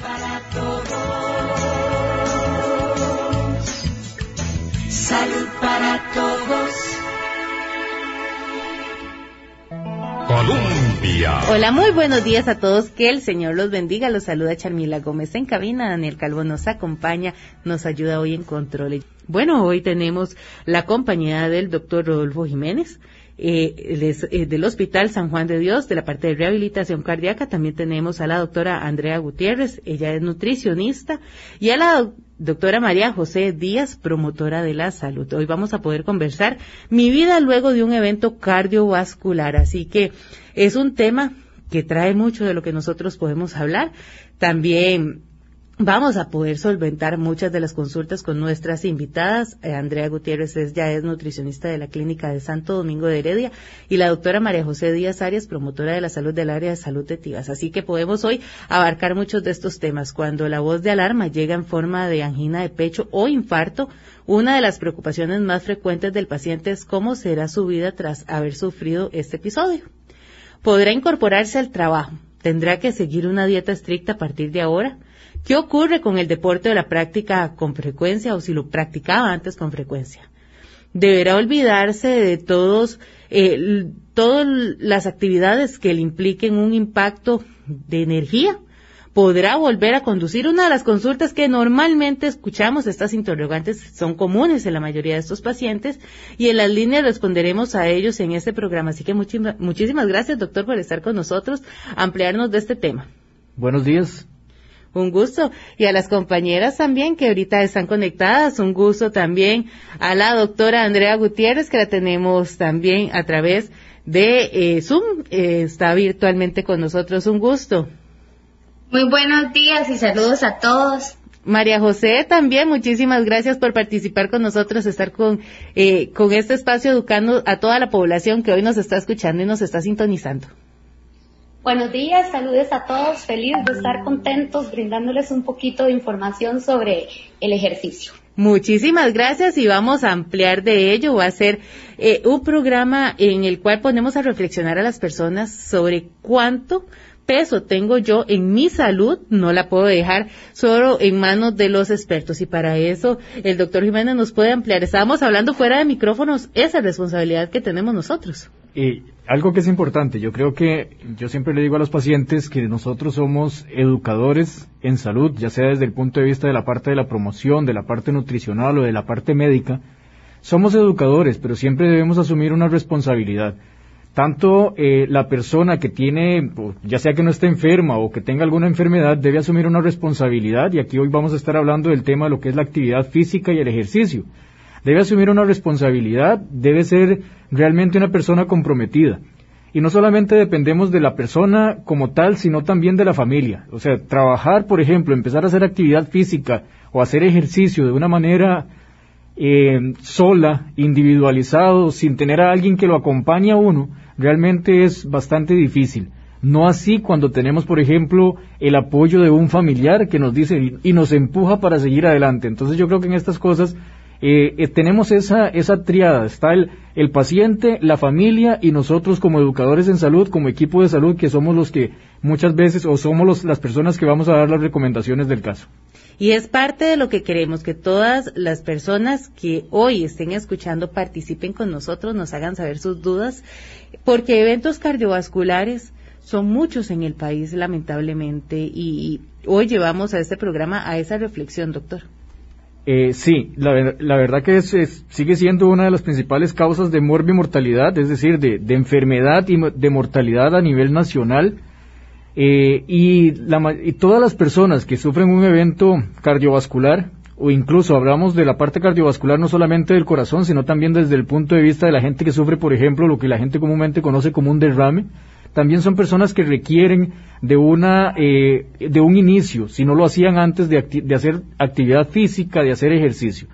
Para todos. Salud para todos. Colombia. Hola, muy buenos días a todos. Que el Señor los bendiga. Los saluda Charmila Gómez en cabina. Daniel Calvo nos acompaña, nos ayuda hoy en control. Bueno, hoy tenemos la compañía del doctor Rodolfo Jiménez. Eh, eh, del Hospital San Juan de Dios, de la parte de rehabilitación cardíaca. También tenemos a la doctora Andrea Gutiérrez, ella es nutricionista, y a la doctora María José Díaz, promotora de la salud. Hoy vamos a poder conversar mi vida luego de un evento cardiovascular. Así que es un tema que trae mucho de lo que nosotros podemos hablar. También Vamos a poder solventar muchas de las consultas con nuestras invitadas. Eh, Andrea Gutiérrez es, ya es nutricionista de la Clínica de Santo Domingo de Heredia y la doctora María José Díaz Arias, promotora de la salud del área de salud de Tivas. Así que podemos hoy abarcar muchos de estos temas. Cuando la voz de alarma llega en forma de angina de pecho o infarto, una de las preocupaciones más frecuentes del paciente es cómo será su vida tras haber sufrido este episodio. ¿Podrá incorporarse al trabajo? ¿Tendrá que seguir una dieta estricta a partir de ahora? ¿Qué ocurre con el deporte de la práctica con frecuencia o si lo practicaba antes con frecuencia? Deberá olvidarse de todos, eh, todas las actividades que le impliquen un impacto de energía. ¿Podrá volver a conducir? Una de las consultas que normalmente escuchamos, estas interrogantes son comunes en la mayoría de estos pacientes y en las líneas responderemos a ellos en este programa. Así que muchísimas gracias, doctor, por estar con nosotros, ampliarnos de este tema. Buenos días. Un gusto. Y a las compañeras también que ahorita están conectadas, un gusto también a la doctora Andrea Gutiérrez, que la tenemos también a través de eh, Zoom. Eh, está virtualmente con nosotros. Un gusto. Muy buenos días y saludos a todos. María José, también muchísimas gracias por participar con nosotros, estar con, eh, con este espacio educando a toda la población que hoy nos está escuchando y nos está sintonizando. Buenos días, saludos a todos, feliz de estar contentos brindándoles un poquito de información sobre el ejercicio. Muchísimas gracias y vamos a ampliar de ello. Va a ser eh, un programa en el cual ponemos a reflexionar a las personas sobre cuánto peso tengo yo en mi salud, no la puedo dejar solo en manos de los expertos. Y para eso el doctor Jiménez nos puede ampliar. Estábamos hablando fuera de micrófonos, esa responsabilidad que tenemos nosotros. Y algo que es importante, yo creo que yo siempre le digo a los pacientes que nosotros somos educadores en salud, ya sea desde el punto de vista de la parte de la promoción, de la parte nutricional o de la parte médica. Somos educadores, pero siempre debemos asumir una responsabilidad tanto eh, la persona que tiene, ya sea que no esté enferma o que tenga alguna enfermedad, debe asumir una responsabilidad, y aquí hoy vamos a estar hablando del tema de lo que es la actividad física y el ejercicio. Debe asumir una responsabilidad, debe ser realmente una persona comprometida. Y no solamente dependemos de la persona como tal, sino también de la familia. O sea, trabajar, por ejemplo, empezar a hacer actividad física o hacer ejercicio de una manera eh, sola, individualizado, sin tener a alguien que lo acompañe a uno, realmente es bastante difícil. No así cuando tenemos, por ejemplo, el apoyo de un familiar que nos dice y nos empuja para seguir adelante. Entonces yo creo que en estas cosas eh, eh, tenemos esa, esa triada. Está el, el paciente, la familia y nosotros como educadores en salud, como equipo de salud, que somos los que muchas veces o somos las personas que vamos a dar las recomendaciones del caso. Y es parte de lo que queremos, que todas las personas que hoy estén escuchando participen con nosotros, nos hagan saber sus dudas, porque eventos cardiovasculares son muchos en el país, lamentablemente, y hoy llevamos a este programa a esa reflexión, doctor. Eh, sí, la, verdad que sigue siendo una de las principales causas de morbimortalidad, es decir, de, de enfermedad y de mortalidad a nivel nacional. Eh, y, todas las personas que sufren un evento cardiovascular, o incluso hablamos de la parte cardiovascular no solamente del corazón, sino también desde el punto de vista de la gente que sufre, por ejemplo, lo que la gente comúnmente conoce como un derrame, también son personas que requieren de una eh, de un inicio, si no lo hacían antes de, hacer actividad física, de hacer ejercicio.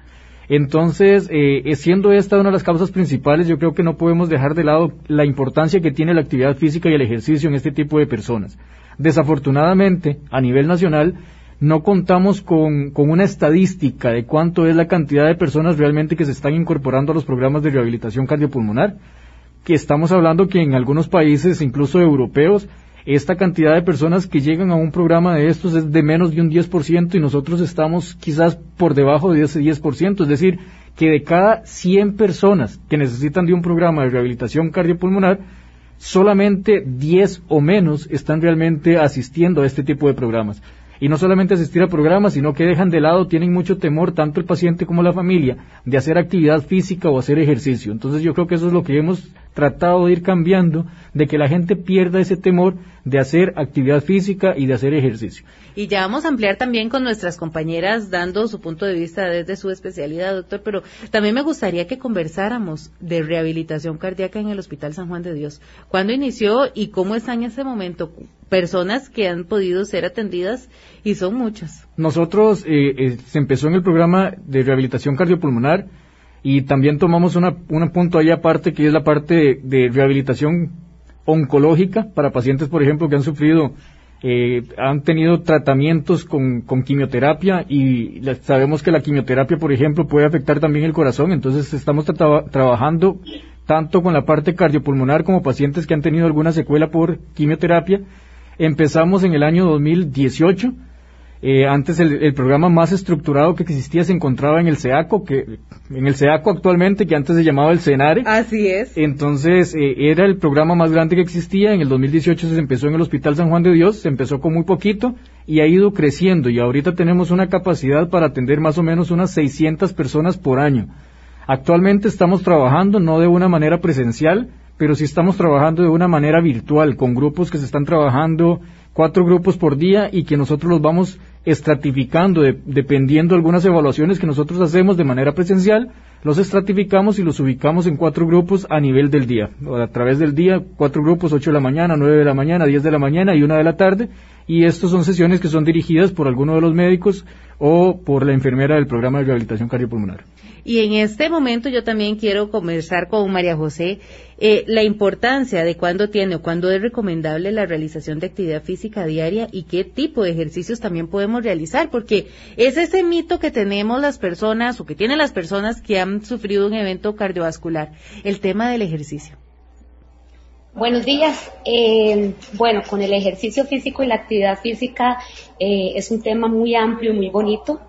Entonces, eh, siendo esta una de las causas principales, yo creo que no podemos dejar de lado la importancia que tiene la actividad física y el ejercicio en este tipo de personas. Desafortunadamente, a nivel nacional, no contamos con, con, una estadística de cuánto es la cantidad de personas realmente que se están incorporando a los programas de rehabilitación cardiopulmonar, que estamos hablando que en algunos países, incluso europeos, esta cantidad de personas que llegan a un programa de estos es de menos de un 10% y nosotros estamos quizás por debajo de ese 10%, es decir, que de cada 100 personas que necesitan de un programa de rehabilitación cardiopulmonar, solamente 10 o menos están realmente asistiendo a este tipo de programas. Y no solamente asistir a programas, sino que dejan de lado, tienen mucho temor, tanto el paciente como la familia, de hacer actividad física o hacer ejercicio. Entonces yo creo que eso es lo que hemos tratado de ir cambiando, de que la gente pierda ese temor de hacer actividad física y de hacer ejercicio. Y ya vamos a ampliar también con nuestras compañeras dando su punto de vista desde su especialidad, doctor, pero también me gustaría que conversáramos de rehabilitación cardíaca en el Hospital San Juan de Dios. ¿Cuándo inició y cómo está en ese momento? Personas que han podido ser atendidas y son muchas. Nosotros eh, eh, se empezó en el programa de rehabilitación cardiopulmonar y también tomamos una, un punto ahí aparte que es la parte de rehabilitación oncológica para pacientes, por ejemplo, que han sufrido eh, han tenido tratamientos con, quimioterapia y sabemos que la quimioterapia, por ejemplo, puede afectar también el corazón, entonces estamos trabajando tanto con la parte cardiopulmonar como pacientes que han tenido alguna secuela por quimioterapia. Empezamos en el año 2018 eh, antes el, programa más estructurado que existía se encontraba en el SEACO, que en el SEACO actualmente, que antes se llamaba el CENARE. Así es. Entonces eh, era el programa más grande que existía. En el 2018 se empezó en el Hospital San Juan de Dios, se empezó con muy poquito y ha ido creciendo y ahorita tenemos una capacidad para atender más o menos unas 600 personas por año. Actualmente estamos trabajando no de una manera presencial, pero sí estamos trabajando de una manera virtual, con grupos que se están trabajando cuatro grupos por día y que nosotros los vamos estratificando dependiendo de algunas evaluaciones que nosotros hacemos de manera presencial, los estratificamos y los ubicamos en cuatro grupos a nivel del día. A través del día, cuatro grupos, ocho de la mañana, nueve de la mañana, diez de la mañana y una de la tarde. Y estas son sesiones que son dirigidas por alguno de los médicos o por la enfermera del programa de rehabilitación cardiopulmonar. Y en este momento yo también quiero conversar con María José eh, la importancia de cuándo tiene o cuándo es recomendable la realización de actividad física diaria y qué tipo de ejercicios también podemos realizar, porque es ese mito que tenemos las personas o que tienen las personas que han sufrido un evento cardiovascular, el tema del ejercicio. Buenos días. Eh, bueno, con el ejercicio físico y la actividad física eh, es un tema muy amplio y muy bonito.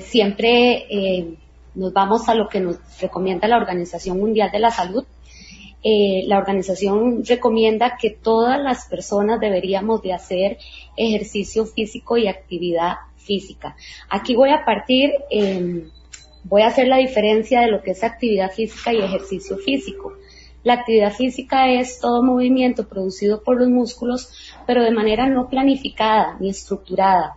siempre nos vamos a lo que nos recomienda la Organización Mundial de la Salud. Eh, la organización recomienda que todas las personas deberíamos de hacer ejercicio físico y actividad física. Aquí voy a partir, eh, voy a hacer la diferencia de lo que es actividad física y ejercicio físico. La actividad física es todo movimiento producido por los músculos, pero de manera no planificada ni estructurada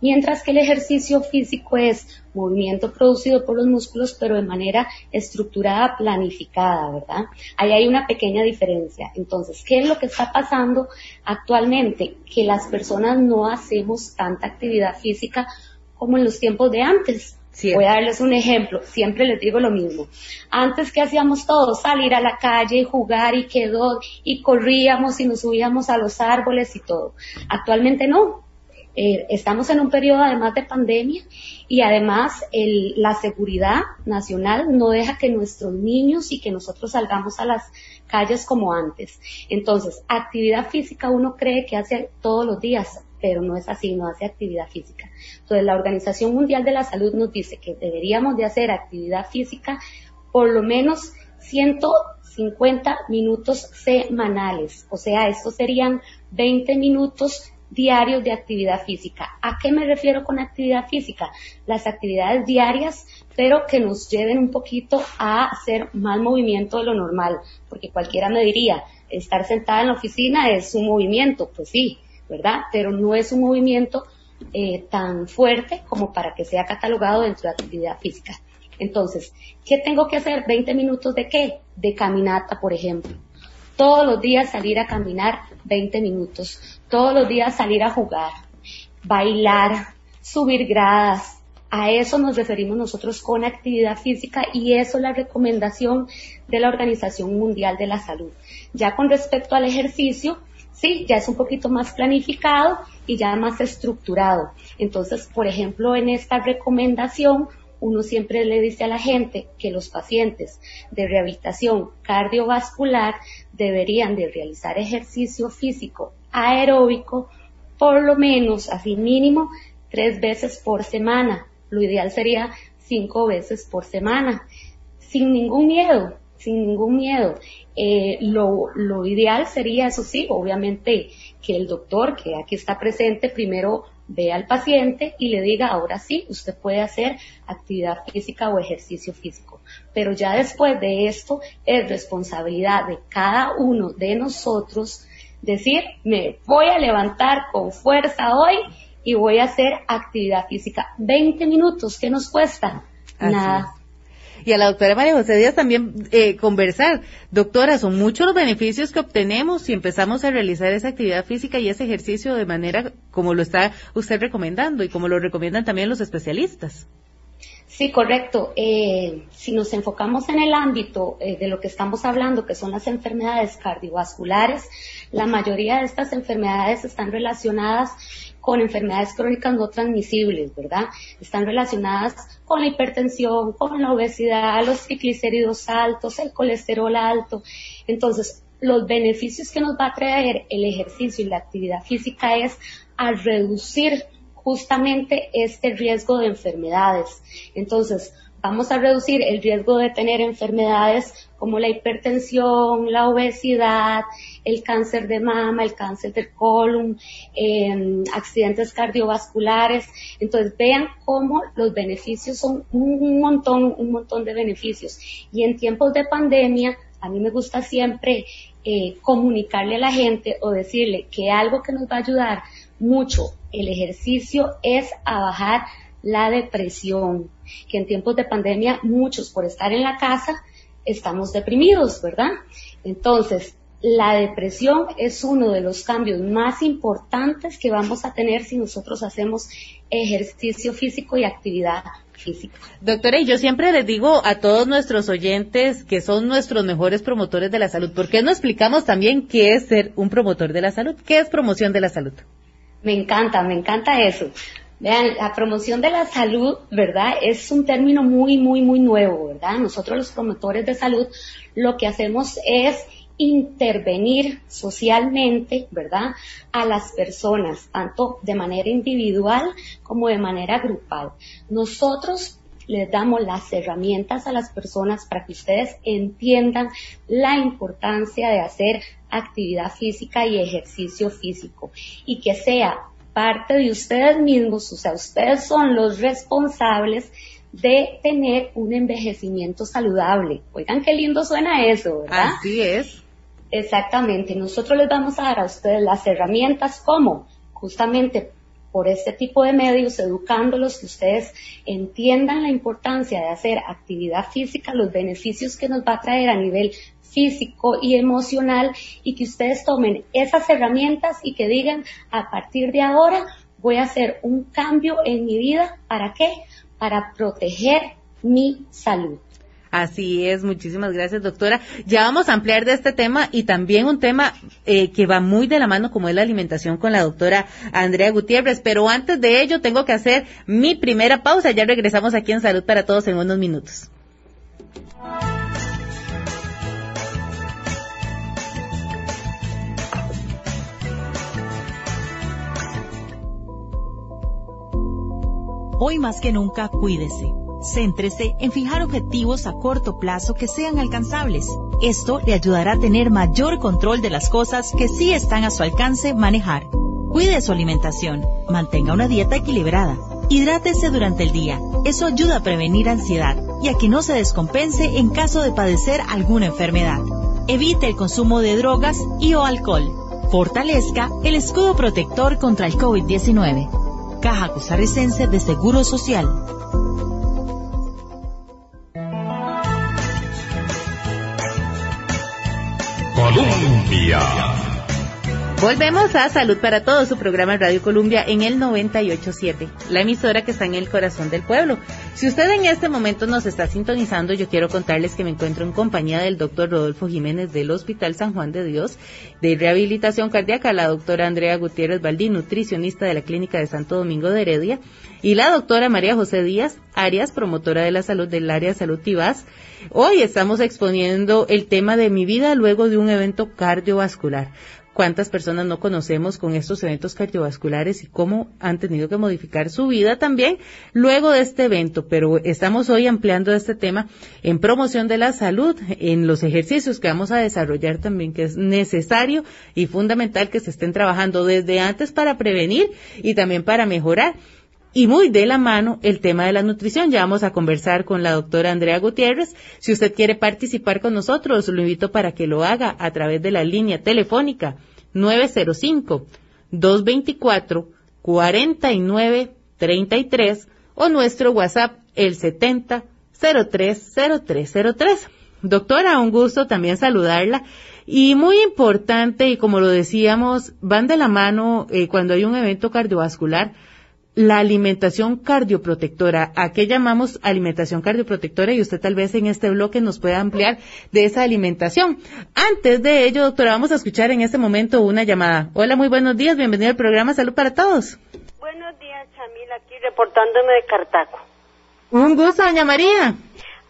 mientras que el ejercicio físico es movimiento producido por los músculos, pero de manera estructurada, planificada, ¿verdad? Ahí hay una pequeña diferencia. Entonces, ¿qué es lo que está pasando actualmente? Que las personas no hacemos tanta actividad física como en los tiempos de antes. Voy a darles un ejemplo, siempre les digo lo mismo. Antes que hacíamos todos, salir a la calle y jugar y quedó y corríamos y nos subíamos a los árboles y todo. Actualmente no, eh, estamos en un periodo además de pandemia y además la seguridad nacional no deja que nuestros niños y que nosotros salgamos a las calles como antes. Entonces, actividad física uno cree que hace todos los días, pero no es así, no hace actividad física. Entonces, la Organización Mundial de la Salud nos dice que deberíamos de hacer actividad física por lo menos 150 minutos semanales. O sea, estos serían 20 minutos diarios de actividad física. ¿A qué me refiero con actividad física? Las actividades diarias, pero que nos lleven un poquito a hacer más movimiento de lo normal, porque cualquiera me diría, estar sentada en la oficina es un movimiento, pues sí, ¿verdad? Pero no es un movimiento eh, tan fuerte como para que sea catalogado dentro de actividad física. Entonces, ¿qué tengo que hacer? 20 minutos de qué? De caminata, por ejemplo. Todos los días salir a caminar 20 minutos. Todos los días salir a jugar, bailar, subir gradas. A eso nos referimos nosotros con actividad física y eso es la recomendación de la Organización Mundial de la Salud. Ya con respecto al ejercicio, sí, ya es un poquito más planificado y ya más estructurado. Entonces, por ejemplo, en esta recomendación, uno siempre le dice a la gente que los pacientes de rehabilitación cardiovascular deberían de realizar ejercicio físico aeróbico por lo menos, así mínimo, tres veces por semana. Lo ideal sería cinco veces por semana, sin ningún miedo, sin ningún miedo. Eh, lo, lo ideal sería, eso sí, obviamente, que el doctor que aquí está presente primero ve al paciente y le diga, ahora sí, usted puede hacer actividad física o ejercicio físico. Pero ya después de esto es responsabilidad de cada uno de nosotros decir, me voy a levantar con fuerza hoy y voy a hacer actividad física. 20 minutos, ¿qué nos cuesta? Nada. Y a la doctora María José Díaz también eh, conversar. Doctora, son muchos los beneficios que obtenemos si empezamos a realizar esa actividad física y ese ejercicio de manera como lo está usted recomendando y como lo recomiendan también los especialistas. Sí, correcto. Eh, si nos enfocamos en el ámbito eh, de lo que estamos hablando, que son las enfermedades cardiovasculares, la mayoría de estas enfermedades están relacionadas con enfermedades crónicas no transmisibles, ¿verdad? Están relacionadas con la hipertensión, con la obesidad, los triglicéridos altos, el colesterol alto. Entonces, los beneficios que nos va a traer el ejercicio y la actividad física es a reducir justamente este riesgo de enfermedades. Entonces, vamos a reducir el riesgo de tener enfermedades como la hipertensión, la obesidad, el cáncer de mama, el cáncer del colon, em, accidentes cardiovasculares. Entonces vean cómo los beneficios son un montón, un montón de beneficios. Y en tiempos de pandemia, a mí me gusta siempre eh, comunicarle a la gente o decirle que algo que nos va a ayudar mucho el ejercicio es a bajar la depresión, que en tiempos de pandemia muchos por estar en la casa estamos deprimidos, ¿verdad? Entonces, la depresión es uno de los cambios más importantes que vamos a tener si nosotros hacemos ejercicio físico y actividad física. Doctora, y yo siempre les digo a todos nuestros oyentes que son nuestros mejores promotores de la salud, ¿por qué no explicamos también qué es ser un promotor de la salud? ¿Qué es promoción de la salud? Me encanta, me encanta eso. Vean, la promoción de la salud, ¿verdad? Es un término muy, muy, muy nuevo, ¿verdad? Nosotros los promotores de salud lo que hacemos es intervenir socialmente, ¿verdad? A las personas, tanto de manera individual como de manera grupal. Nosotros les damos las herramientas a las personas para que ustedes entiendan la importancia de hacer actividad física y ejercicio físico y que sea parte de ustedes mismos, o sea, ustedes son los responsables de tener un envejecimiento saludable. Oigan, qué lindo suena eso, ¿verdad? Así es. Exactamente. Nosotros les vamos a dar a ustedes las herramientas como justamente por este tipo de medios, educándolos, que ustedes entiendan la importancia de hacer actividad física, los beneficios que nos va a traer a nivel físico y emocional y que ustedes tomen esas herramientas y que digan, a partir de ahora voy a hacer un cambio en mi vida. ¿Para qué? Para proteger mi salud. Así es, muchísimas gracias doctora. Ya vamos a ampliar de este tema y también un tema eh, que va muy de la mano como es la alimentación con la doctora Andrea Gutiérrez. Pero antes de ello tengo que hacer mi primera pausa. Ya regresamos aquí en Salud para Todos en unos minutos. Hoy más que nunca, cuídese. Céntrese en fijar objetivos a corto plazo que sean alcanzables. Esto le ayudará a tener mayor control de las cosas que sí están a su alcance manejar. Cuide su alimentación, mantenga una dieta equilibrada, hidrátese durante el día. Eso ayuda a prevenir ansiedad y a que no se descompense en caso de padecer alguna enfermedad. Evite el consumo de drogas y o alcohol. Fortalezca el escudo protector contra el COVID-19. Caja Costarricense de Seguro Social. Colombia. Volvemos a Salud para Todos, su programa Radio Colombia en el 987, la emisora que está en el corazón del pueblo. Si usted en este momento nos está sintonizando, yo quiero contarles que me encuentro en compañía del doctor Rodolfo Jiménez del Hospital San Juan de Dios de Rehabilitación Cardíaca, la doctora Andrea Gutiérrez Baldín, nutricionista de la Clínica de Santo Domingo de Heredia, y la doctora María José Díaz Arias, promotora de la salud del área Salud Tibás. Hoy estamos exponiendo el tema de mi vida luego de un evento cardiovascular. Cuántas personas no conocemos con estos eventos cardiovasculares y cómo han tenido que modificar su vida también luego de este evento. Pero estamos hoy ampliando este tema en promoción de la salud, en los ejercicios que vamos a desarrollar también, que es necesario y fundamental que se estén trabajando desde antes para prevenir y también para mejorar y muy de la mano el tema de la nutrición. Ya vamos a conversar con la doctora Andrea Gutiérrez. Si usted quiere participar con nosotros, lo invito para que lo haga a través de la línea telefónica 905-224-4933 o nuestro WhatsApp el 70 030303. Doctora, un gusto también saludarla. Y muy importante, y como lo decíamos, van de la mano eh, cuando hay un evento cardiovascular, la alimentación cardioprotectora. ¿A qué llamamos alimentación cardioprotectora? Y usted tal vez en este bloque nos pueda ampliar de esa alimentación. Antes de ello, doctora, vamos a escuchar en este momento una llamada. Hola, muy buenos días. Bienvenido al programa Salud para Todos. Buenos días, Chamil, aquí reportándome de Cartaco. Un gusto, doña María.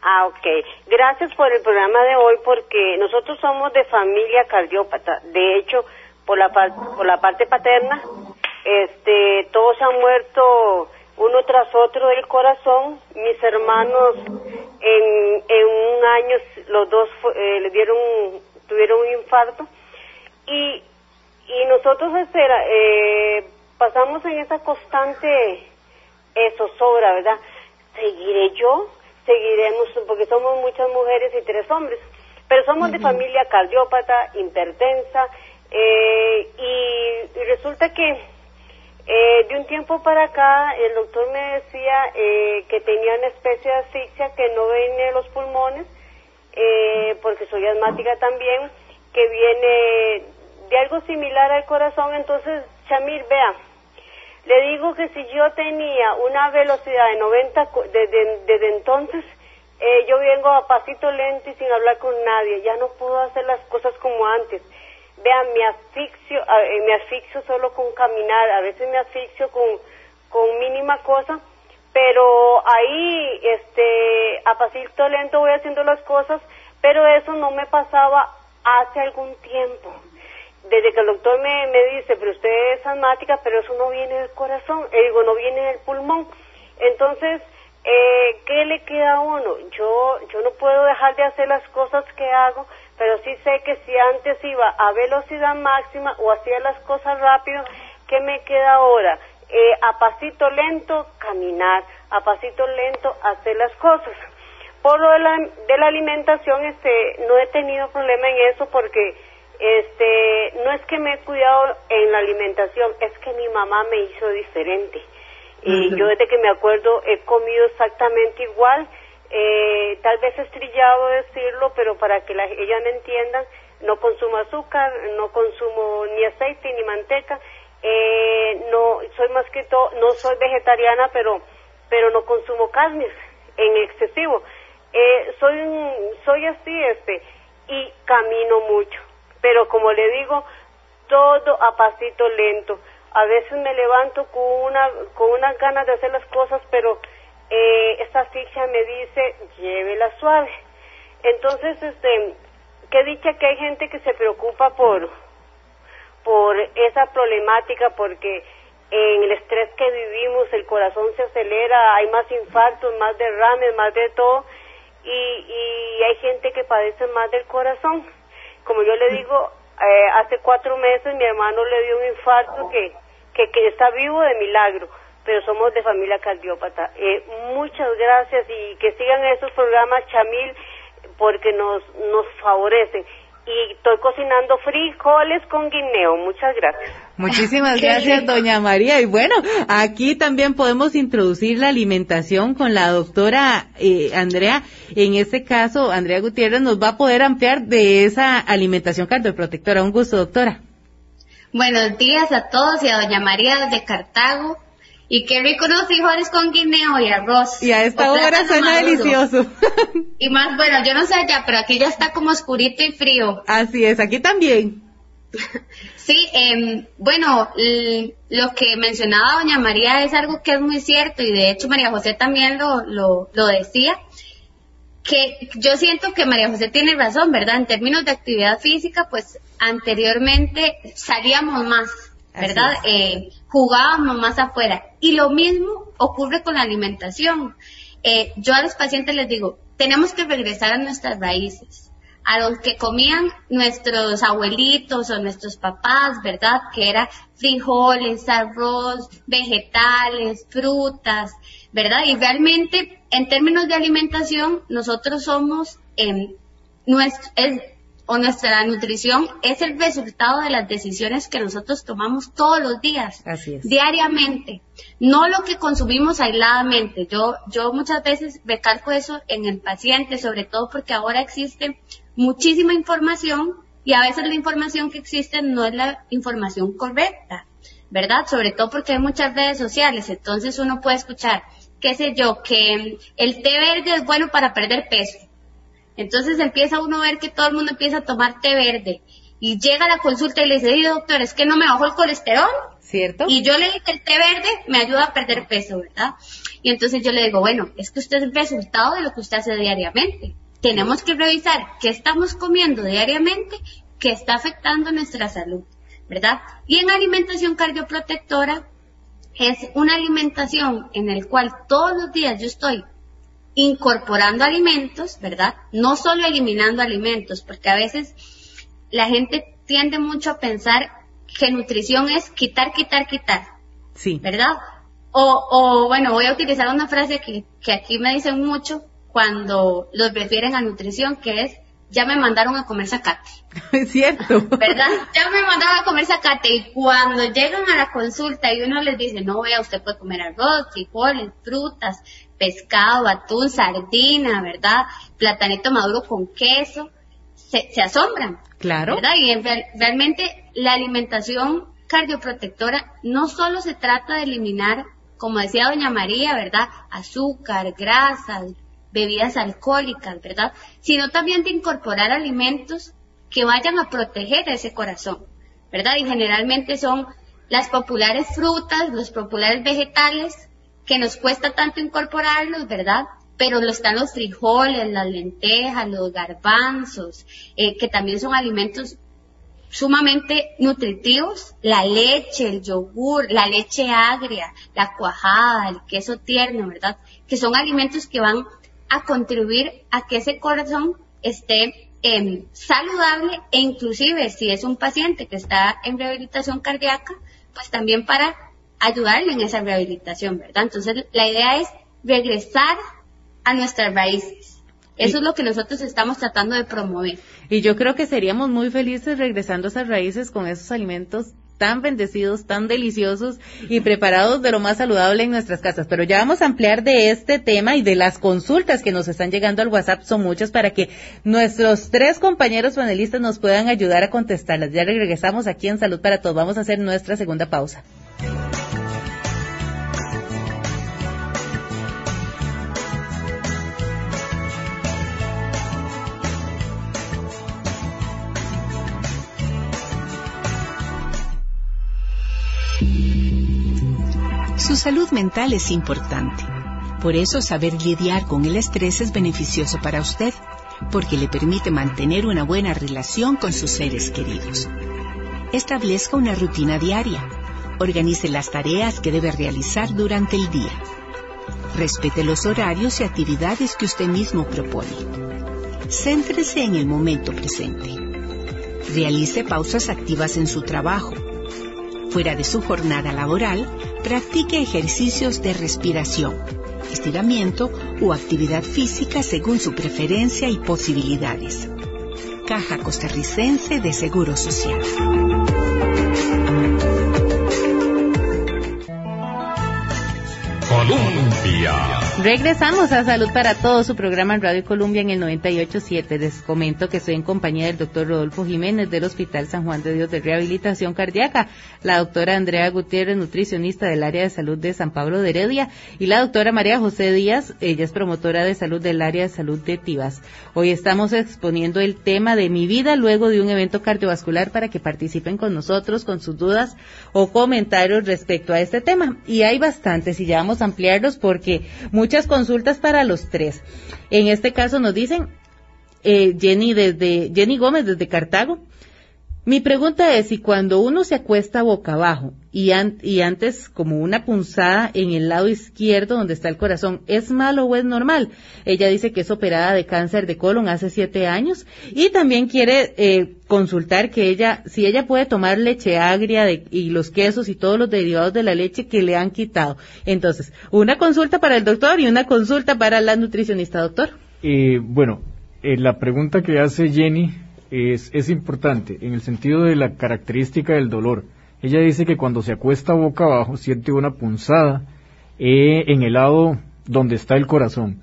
Ah, ok. Gracias por el programa de hoy porque nosotros somos de familia cardiópata. De hecho, por la, por la parte paterna, este, todos han muerto uno tras otro del corazón. Mis hermanos en, en un año los dos eh, le dieron tuvieron un infarto y y nosotros espera eh, pasamos en esa constante eso sobra, ¿verdad? Seguiré yo, seguiremos porque somos muchas mujeres y tres hombres, pero somos de familia cardiópata, hipertensa eh, y resulta que eh, de un tiempo para acá, el doctor me decía eh, que tenía una especie de asfixia que no viene de los pulmones, eh, porque soy asmática también, que viene de algo similar al corazón. Entonces, Chamir, vea, le digo que si yo tenía una velocidad de 90 desde, entonces, yo vengo a pasito lento y sin hablar con nadie, ya no puedo hacer las cosas como antes vean, me asfixio, me asfixio solo con caminar, a veces me asfixio con, con mínima cosa, pero ahí, este, a pasito lento voy haciendo las cosas, pero eso no me pasaba hace algún tiempo. Desde que el doctor me, me dice, pero usted es asmática, pero eso no viene del corazón, eh, digo, no viene del pulmón. Entonces, eh, ¿qué le queda a uno? Yo, yo no puedo dejar de hacer las cosas que hago, pero sí sé que si antes iba a velocidad máxima o hacía las cosas rápido, ¿qué me queda ahora? Eh, a pasito lento caminar, a pasito lento hacer las cosas. Por lo de la, de la alimentación, este, no he tenido problema en eso porque este, no es que me he cuidado en la alimentación, es que mi mamá me hizo diferente. Y yo desde que me acuerdo he comido exactamente igual eh, tal vez es trillado decirlo, pero para que la, ellas me entiendan, no consumo azúcar, no consumo ni aceite ni manteca, eh, no soy más que todo, no soy vegetariana, pero pero no consumo carnes en excesivo. Eh, soy soy así este y camino mucho, pero como le digo, todo a pasito lento. A veces me levanto con una con unas ganas de hacer las cosas, pero eh, esta ficha me dice, llévela suave. Entonces, este, qué dicha que hay gente que se preocupa por, por esa problemática, porque en el estrés que vivimos el corazón se acelera, hay más infartos, más derrames, más de todo, y, y hay gente que padece más del corazón. Como yo le digo, eh, hace cuatro meses mi hermano le dio un infarto que, que, que está vivo de milagro pero somos de familia cardiópata. Eh, muchas gracias y que sigan esos programas, Chamil, porque nos, nos favorecen. Y estoy cocinando frijoles con guineo. Muchas gracias. Muchísimas gracias, doña María. Y bueno, aquí también podemos introducir la alimentación con la doctora eh, Andrea. En este caso, Andrea Gutiérrez nos va a poder ampliar de esa alimentación cardioprotectora. Un gusto, doctora. Buenos días a todos y a doña María desde Cartago. Y qué rico los frijoles con guineo y arroz. Y a esta hora suena delicioso. Y más, bueno, yo no sé allá, pero aquí ya está como oscurito y frío. Así es, aquí también. Sí, eh, bueno, lo que mencionaba doña María es algo que es muy cierto y de hecho María José también lo, lo, lo decía, que yo siento que María José tiene razón, ¿verdad? En términos de actividad física, pues anteriormente salíamos más, ¿verdad? Eh, jugábamos más afuera. Y lo mismo ocurre con la alimentación. Eh, yo a los pacientes les digo, tenemos que regresar a nuestras raíces, a lo que comían nuestros abuelitos o nuestros papás, ¿verdad? Que era frijoles, arroz, vegetales, frutas, ¿verdad? Y realmente, en términos de alimentación, nosotros somos, eh, nuestro, o nuestra nutrición es el resultado de las decisiones que nosotros tomamos todos los días, diariamente, no lo que consumimos aisladamente. Yo, yo muchas veces recalco eso en el paciente, sobre todo porque ahora existe muchísima información y a veces la información que existe no es la información correcta, ¿verdad? Sobre todo porque hay muchas redes sociales, entonces uno puede escuchar, qué sé yo, que el té verde es bueno para perder peso entonces empieza uno a ver que todo el mundo empieza a tomar té verde y llega a la consulta y le dice, doctor, es que no me bajó el colesterol. ¿Cierto? Y yo le dije, el té verde me ayuda a perder peso, ¿verdad? Y entonces yo le digo, bueno, es que usted es el resultado de lo que usted hace diariamente. Tenemos que revisar qué estamos comiendo diariamente que está afectando nuestra salud, ¿verdad? Y en alimentación cardioprotectora es una alimentación en el cual todos los días yo estoy incorporando alimentos, ¿verdad? No solo eliminando alimentos, porque a veces la gente tiende mucho a pensar que nutrición es quitar, quitar, quitar. Sí. ¿Verdad? O, o bueno, voy a utilizar una frase que, que aquí me dicen mucho cuando los refieren a nutrición, que es ya me mandaron a comer zacate. Es cierto. ¿Verdad? Ya me mandaron a comer zacate y cuando llegan a la consulta y uno les dice, no vea, usted puede comer arroz, frijoles, frutas, pescado, atún, sardina, ¿verdad? Platanito maduro con queso, se, asombran. Claro. ¿Verdad? Y realmente la alimentación cardioprotectora no solo se trata de eliminar, como decía doña María, ¿verdad? Azúcar, grasas, bebidas alcohólicas, ¿verdad? Sino también de incorporar alimentos que vayan a proteger ese corazón, ¿verdad? Y generalmente son las populares frutas, los populares vegetales, que nos cuesta tanto incorporarlos, ¿verdad? Pero lo están los frijoles, las lentejas, los garbanzos, eh, que también son alimentos sumamente nutritivos, la leche, el yogur, la leche agria, la cuajada, el queso tierno, ¿verdad? Que son alimentos que van a contribuir a que ese corazón esté em, saludable e inclusive si es un paciente que está en rehabilitación cardíaca, pues también para ayudarle en esa rehabilitación, ¿verdad? Entonces la idea es regresar a nuestras raíces. Eso es lo que nosotros estamos tratando de promover. Y yo creo que seríamos muy felices regresando a esas raíces con esos alimentos tan bendecidos, tan deliciosos y preparados de lo más saludable en nuestras casas. Pero ya vamos a ampliar de este tema y de las consultas que nos están llegando al WhatsApp, son muchas para que nuestros tres compañeros panelistas nos puedan ayudar a contestarlas. Ya regresamos aquí en Salud para Todos. Vamos a hacer nuestra segunda pausa. Su salud mental es importante. Por eso saber lidiar con el estrés es beneficioso para usted, porque le permite mantener una buena relación con sus seres queridos. Establezca una rutina diaria. Organice las tareas que debe realizar durante el día. Respete los horarios y actividades que usted mismo propone. Céntrese en el momento presente. Realice pausas activas en su trabajo fuera de su jornada laboral, practique ejercicios de respiración, estiramiento o actividad física según su preferencia y posibilidades. Caja Costarricense de Seguro Social. Colombia. Regresamos a Salud para Todos, su programa en Radio Colombia en el 98.7. Les comento que estoy en compañía del doctor Rodolfo Jiménez del Hospital San Juan de Dios de Rehabilitación Cardíaca, la doctora Andrea Gutiérrez, nutricionista del área de salud de San Pablo de Heredia, y la doctora María José Díaz, ella es promotora de salud del área de salud de Tibas. Hoy estamos exponiendo el tema de mi vida luego de un evento cardiovascular para que participen con nosotros con sus dudas o comentarios respecto a este tema. Y hay bastantes, y ya vamos a ampliarlos porque muchas consultas para los tres. En este caso nos dicen, eh, Jenny desde, Jenny Gómez desde Cartago, mi pregunta es si cuando uno se acuesta boca abajo y, y, antes como una punzada en el lado izquierdo donde está el corazón, ¿es malo o es normal? Ella dice que es operada de cáncer de colon hace siete años y también quiere eh, consultar que ella, si ella puede tomar leche agria de, y los quesos y todos los derivados de la leche que le han quitado. Entonces, una consulta para el doctor y una consulta para la nutricionista, doctor. Eh, bueno, eh, la pregunta que hace Jenny es, es importante en el sentido de la característica del dolor. Ella dice que cuando se acuesta boca abajo siente una punzada eh, en el lado donde está el corazón.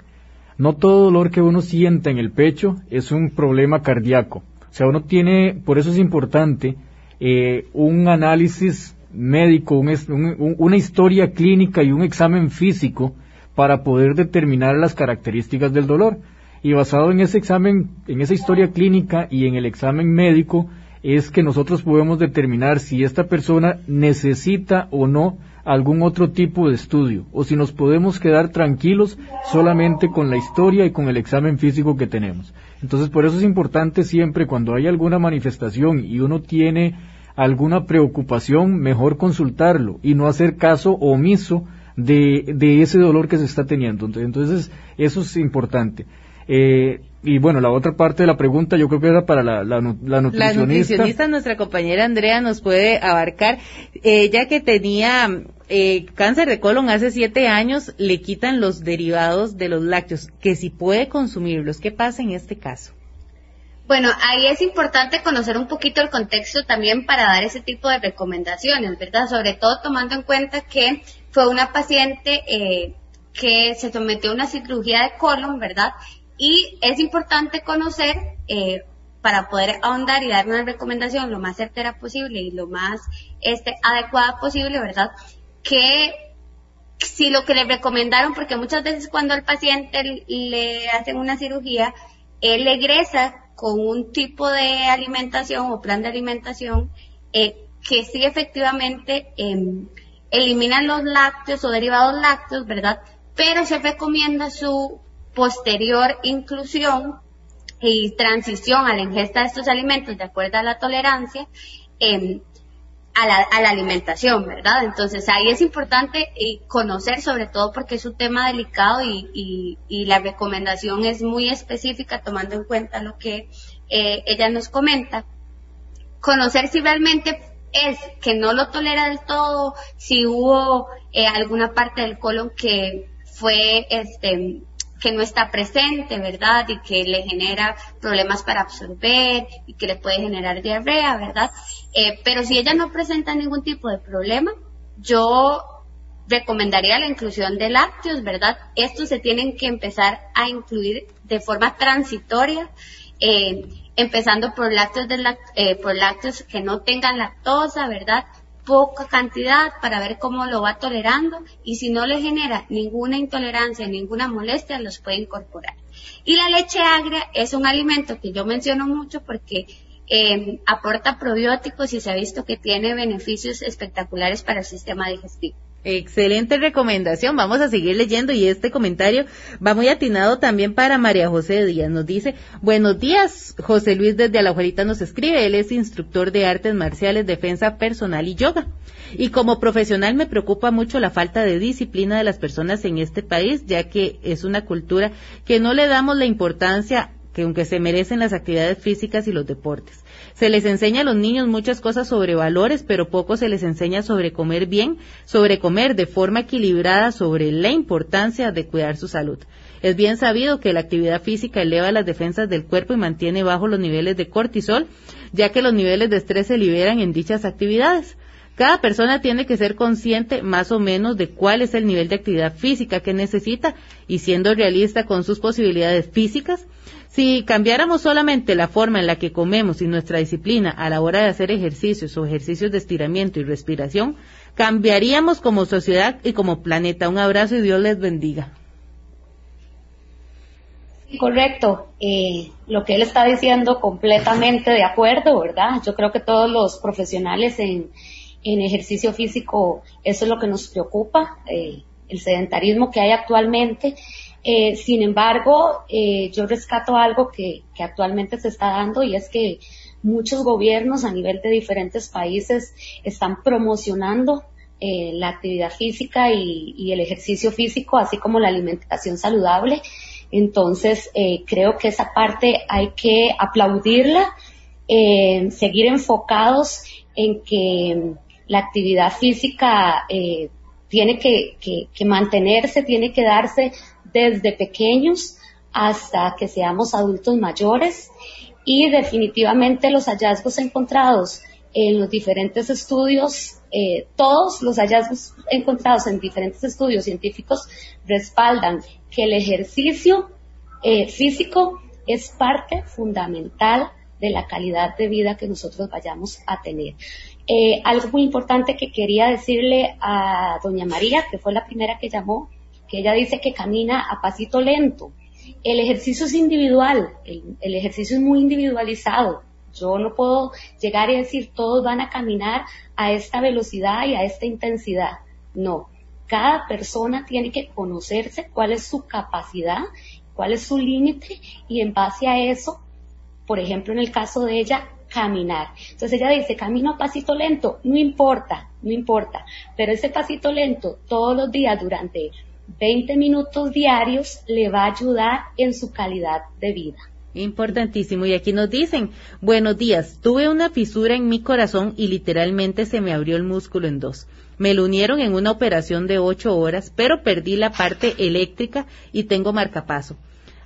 No todo dolor que uno sienta en el pecho es un problema cardíaco. O sea, uno tiene, por eso es importante eh, un análisis médico, una historia clínica y un examen físico para poder determinar las características del dolor y basado en ese examen, en esa historia clínica y en el examen médico, es que nosotros podemos determinar si esta persona necesita o no algún otro tipo de estudio o si nos podemos quedar tranquilos solamente con la historia y con el examen físico que tenemos. Entonces, por eso es importante siempre cuando hay alguna manifestación y uno tiene alguna preocupación, mejor consultarlo y no hacer caso omiso de, de ese dolor que se está teniendo. Entonces, eso es importante. Eh, y bueno, la otra parte de la pregunta yo creo que era para la, la, nutricionista. La nutricionista, nuestra compañera Andrea, nos puede abarcar. Ella que tenía eh, cáncer de colon hace siete años, le quitan los derivados de los lácteos, que si puede consumirlos. ¿Qué pasa en este caso? Bueno, ahí es importante conocer un poquito el contexto también para dar ese tipo de recomendaciones, ¿verdad? Sobre todo tomando en cuenta que fue una paciente eh, que se sometió a una cirugía de colon, ¿verdad? Y es importante conocer, eh, para poder ahondar y dar una recomendación lo más certera posible y lo más este, adecuada posible, ¿verdad? Que si lo que le recomendaron, porque muchas veces cuando al paciente le hacen una cirugía, él egresa con un tipo de alimentación o plan de alimentación eh, que sí efectivamente eh, eliminan los lácteos o derivados lácteos, ¿verdad? Pero se recomienda su posterior inclusión y transición a la ingesta de estos alimentos de acuerdo a la tolerancia em, a, la, a, la, alimentación, ¿verdad? Entonces ahí es importante eh, conocer sobre todo porque es un tema delicado y, la recomendación es muy específica tomando en cuenta lo que eh, ella nos comenta. Conocer si realmente es que no lo tolera del todo, si hubo eh, alguna parte del colon que fue este que no está presente, ¿verdad? Y que le genera problemas para absorber y que le puede generar diarrea, ¿verdad? Eh, pero si ella no presenta ningún tipo de problema, yo recomendaría la inclusión de lácteos, ¿verdad? Estos se tienen que empezar a incluir de forma transitoria, eh, empezando por lácteos, de eh, por lácteos que no tengan lactosa, ¿verdad? Poca cantidad para ver cómo lo va tolerando y si no le genera ninguna intolerancia, ninguna molestia, los puede incorporar. Y la leche agria es un alimento que yo menciono mucho porque eh, aporta probióticos y se ha visto que tiene beneficios espectaculares para el sistema digestivo. Excelente recomendación. Vamos a seguir leyendo y este comentario va muy atinado también para María José Díaz. Nos dice, buenos días, José Luis desde Alajuelita nos escribe. Él es instructor de artes marciales, defensa personal y yoga. Y como profesional me preocupa mucho la falta de disciplina de las personas en este país, ya que es una cultura que no le damos la importancia que aunque se merecen las actividades físicas y los deportes. Se les enseña a los niños muchas cosas sobre valores, pero poco se les enseña sobre comer bien, sobre comer de forma equilibrada, sobre la importancia de cuidar su salud. Es bien sabido que la actividad física eleva las defensas del cuerpo y mantiene bajo los niveles de cortisol, ya que los niveles de estrés se liberan en dichas actividades. Cada persona tiene que ser consciente más o menos de cuál es el nivel de actividad física que necesita y siendo realista con sus posibilidades físicas, si cambiáramos solamente la forma en la que comemos y nuestra disciplina a la hora de hacer ejercicios o ejercicios de estiramiento y respiración, cambiaríamos como sociedad y como planeta. Un abrazo y Dios les bendiga. Correcto, eh, lo que él está diciendo completamente de acuerdo, ¿verdad? Yo creo que todos los profesionales en, ejercicio físico, eso es lo que nos preocupa. Eh, el sedentarismo que hay actualmente. Eh, sin embargo, eh, yo rescato algo que, actualmente se está dando y es que muchos gobiernos a nivel de diferentes países están promocionando eh, la actividad física y, el ejercicio físico, así como la alimentación saludable. Entonces, eh, creo que esa parte hay que aplaudirla, eh, seguir enfocados en que la actividad física tiene que, que mantenerse, tiene que darse desde pequeños hasta que seamos adultos mayores y definitivamente los hallazgos encontrados en los diferentes estudios, eh, todos los hallazgos encontrados en diferentes estudios científicos respaldan que el ejercicio eh, físico es parte fundamental de la calidad de vida que nosotros vayamos a tener. Eh, algo muy importante que quería decirle a doña María, que fue la primera que llamó, que ella dice que camina a pasito lento. El ejercicio es individual, el, ejercicio es muy individualizado. Yo no puedo llegar y decir todos van a caminar a esta velocidad y a esta intensidad. No, cada persona tiene que conocerse cuál es su capacidad, cuál es su límite y en base a eso, por ejemplo en el caso de ella, caminar. Entonces ella dice, camino a pasito lento, no importa, no importa, pero ese pasito lento todos los días durante 20 minutos diarios le va a ayudar en su calidad de vida. Importantísimo. Y aquí nos dicen, buenos días, tuve una fisura en mi corazón y literalmente se me abrió el músculo en dos. Me lo unieron en una operación de ocho horas, pero perdí la parte eléctrica y tengo marcapaso.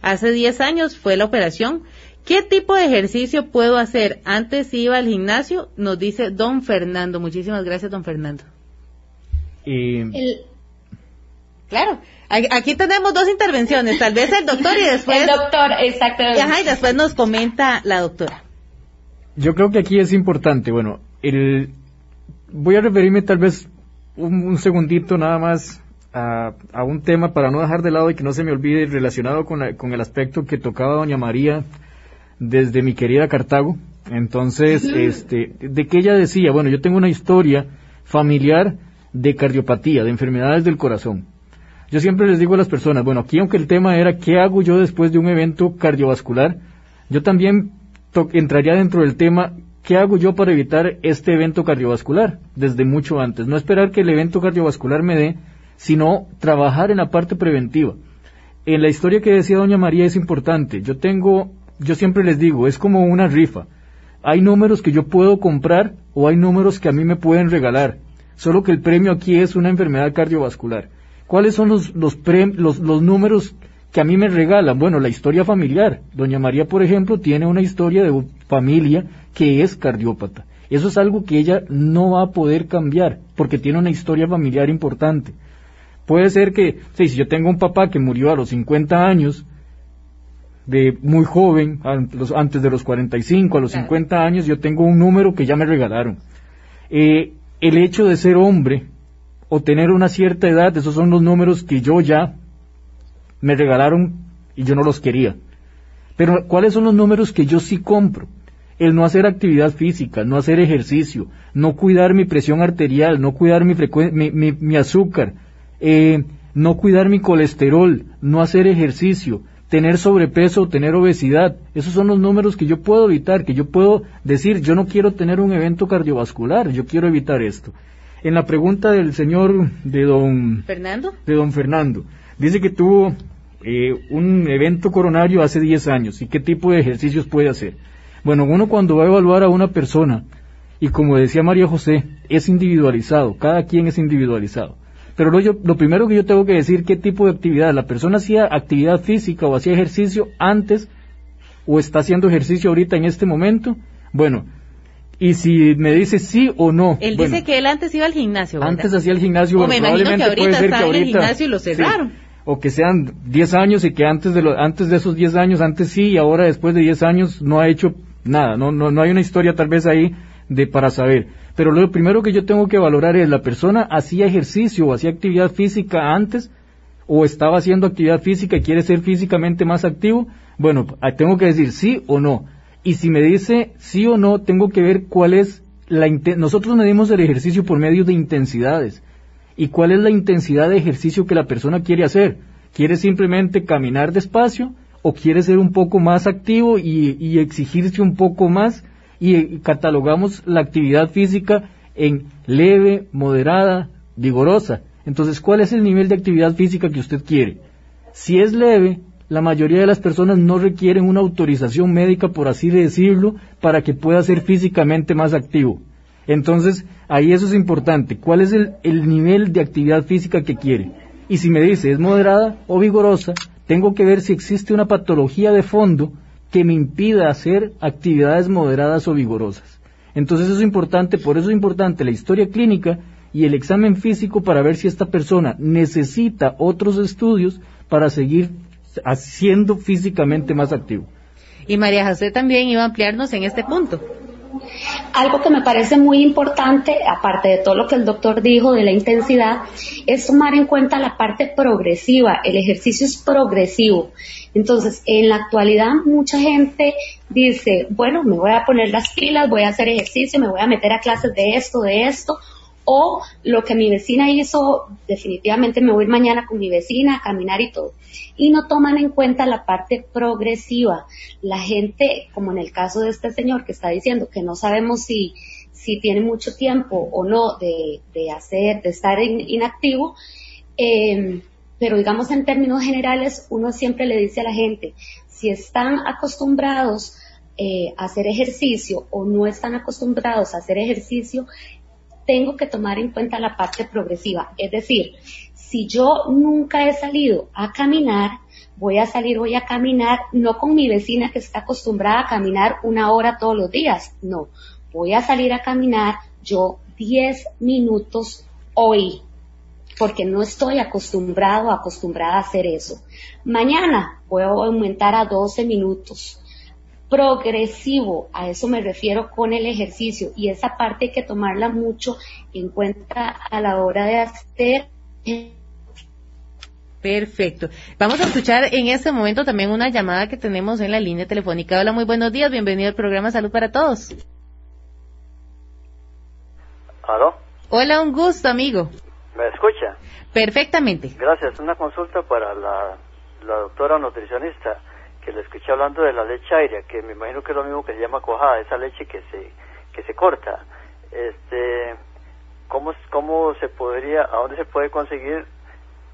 Hace 10 años fue la operación. ¿Qué tipo de ejercicio puedo hacer? Antes iba al gimnasio, nos dice don Fernando. Muchísimas gracias, don Fernando. El, Claro, aquí tenemos dos intervenciones, tal vez el doctor y después... El doctor, exactamente. y después nos comenta la doctora. Yo creo que aquí es importante, bueno, el, voy a referirme tal vez un, segundito nada más a, un tema para no dejar de lado y que no se me olvide relacionado con, con el aspecto que tocaba doña María desde mi querida Cartago. Entonces, este, de que ella decía, bueno, yo tengo una historia familiar de cardiopatía, de enfermedades del corazón. Yo siempre les digo a las personas, bueno, aquí aunque el tema era qué hago yo después de un evento cardiovascular, yo también entraría dentro del tema qué hago yo para evitar este evento cardiovascular desde mucho antes. No esperar que el evento cardiovascular me dé, sino trabajar en la parte preventiva. En la historia que decía doña María es importante. Yo tengo, yo siempre les digo, es como una rifa. Hay números que yo puedo comprar o hay números que a mí me pueden regalar. Solo que el premio aquí es una enfermedad cardiovascular. ¿Cuáles son los, los, los, números que a mí me regalan? Bueno, la historia familiar. Doña María, por ejemplo, tiene una historia de familia que es cardiópata. Eso es algo que ella no va a poder cambiar porque tiene una historia familiar importante. Puede ser que, si yo tengo un papá que murió a los 50 años, de muy joven, antes de los 45, a los 50 años, yo tengo un número que ya me regalaron. Eh, el hecho de ser hombre o tener una cierta edad, esos son los números que yo ya me regalaron y yo no los quería. Pero ¿cuáles son los números que yo sí compro? El no hacer actividad física, no hacer ejercicio, no cuidar mi presión arterial, no cuidar mi, mi, azúcar, eh, no cuidar mi colesterol, no hacer ejercicio, tener sobrepeso tener obesidad. Esos son los números que yo puedo evitar, que yo puedo decir, yo no quiero tener un evento cardiovascular, yo quiero evitar esto. En la pregunta del señor de don Fernando, de don Fernando dice que tuvo eh, un evento coronario hace 10 años y qué tipo de ejercicios puede hacer. Bueno, uno cuando va a evaluar a una persona, y como decía María José, es individualizado, cada quien es individualizado. Pero lo, lo primero que yo tengo que decir, qué tipo de actividad. La persona hacía actividad física o hacía ejercicio antes o está haciendo ejercicio ahorita en este momento. Bueno, y si me dice sí o no. Él dice que él antes iba al gimnasio. Antes hacía el gimnasio. O me imagino que ahorita está en el gimnasio y lo cerraron. o que sean 10 años y que antes de, lo, antes de esos 10 años, antes sí y ahora después de 10 años no ha hecho nada. No, no, no hay una historia tal vez ahí de para saber. Pero lo primero que yo tengo que valorar es la persona hacía ejercicio o hacía actividad física antes o estaba haciendo actividad física y quiere ser físicamente más activo. Bueno, tengo que decir sí o no y si me dice sí o no, tengo que ver cuál es la nosotros medimos el ejercicio por medio de intensidades y cuál es la intensidad de ejercicio que la persona quiere hacer. ¿Quiere simplemente caminar despacio o quiere ser un poco más activo y, exigirse un poco más? Y catalogamos la actividad física en leve, moderada, vigorosa. Entonces, ¿cuál es el nivel de actividad física que usted quiere? Si es leve, la mayoría de las personas no requieren una autorización médica, por así decirlo, para que pueda ser físicamente más activo. Entonces, ahí eso es importante. ¿Cuál es el, nivel de actividad física que quiere? Y si me dice es moderada o vigorosa, tengo que ver si existe una patología de fondo que me impida hacer actividades moderadas o vigorosas. Entonces eso es importante, por eso es importante la historia clínica y el examen físico para ver si esta persona necesita otros estudios para seguir haciendo físicamente más activo. Y María José también iba a ampliarnos en este punto. Algo que me parece muy importante, aparte de todo lo que el doctor dijo de la intensidad, es tomar en cuenta la parte progresiva. El ejercicio es progresivo. Entonces, en la actualidad mucha gente dice, bueno, me voy a poner las pilas, voy a hacer ejercicio, me voy a meter a clases de esto, de esto, o lo que mi vecina hizo, definitivamente me voy mañana con mi vecina a caminar y todo. Y no toman en cuenta la parte progresiva. La gente, como en el caso de este señor que está diciendo que no sabemos si, si tiene mucho tiempo o no de, de hacer, de estar inactivo, eh, pero digamos en términos generales, uno siempre le dice a la gente, si están acostumbrados eh, a hacer ejercicio o no están acostumbrados a hacer ejercicio, tengo que tomar en cuenta la parte progresiva. Es decir, si yo nunca he salido a caminar, voy a salir hoy a caminar no con mi vecina que está acostumbrada a caminar una hora todos los días, no, voy a salir a caminar yo 10 minutos hoy, porque no estoy acostumbrado, acostumbrada a hacer eso. Mañana voy a aumentar a 12 minutos progresivo, a eso me refiero con el ejercicio y esa parte hay que tomarla mucho en cuenta a la hora de hacer. Perfecto. Vamos a escuchar en este momento también una llamada que tenemos en la línea telefónica. Hola, muy buenos días, bienvenido al programa Salud para Todos. ¿Aló? Hola, un gusto, amigo. ¿Me escucha? Perfectamente. Gracias. Una consulta para la, la doctora nutricionista que le escuché hablando de la leche aérea, que me imagino que es lo mismo que se llama cojada, esa leche que se que se corta. Este, ¿cómo, ¿Cómo se podría, a dónde se puede conseguir?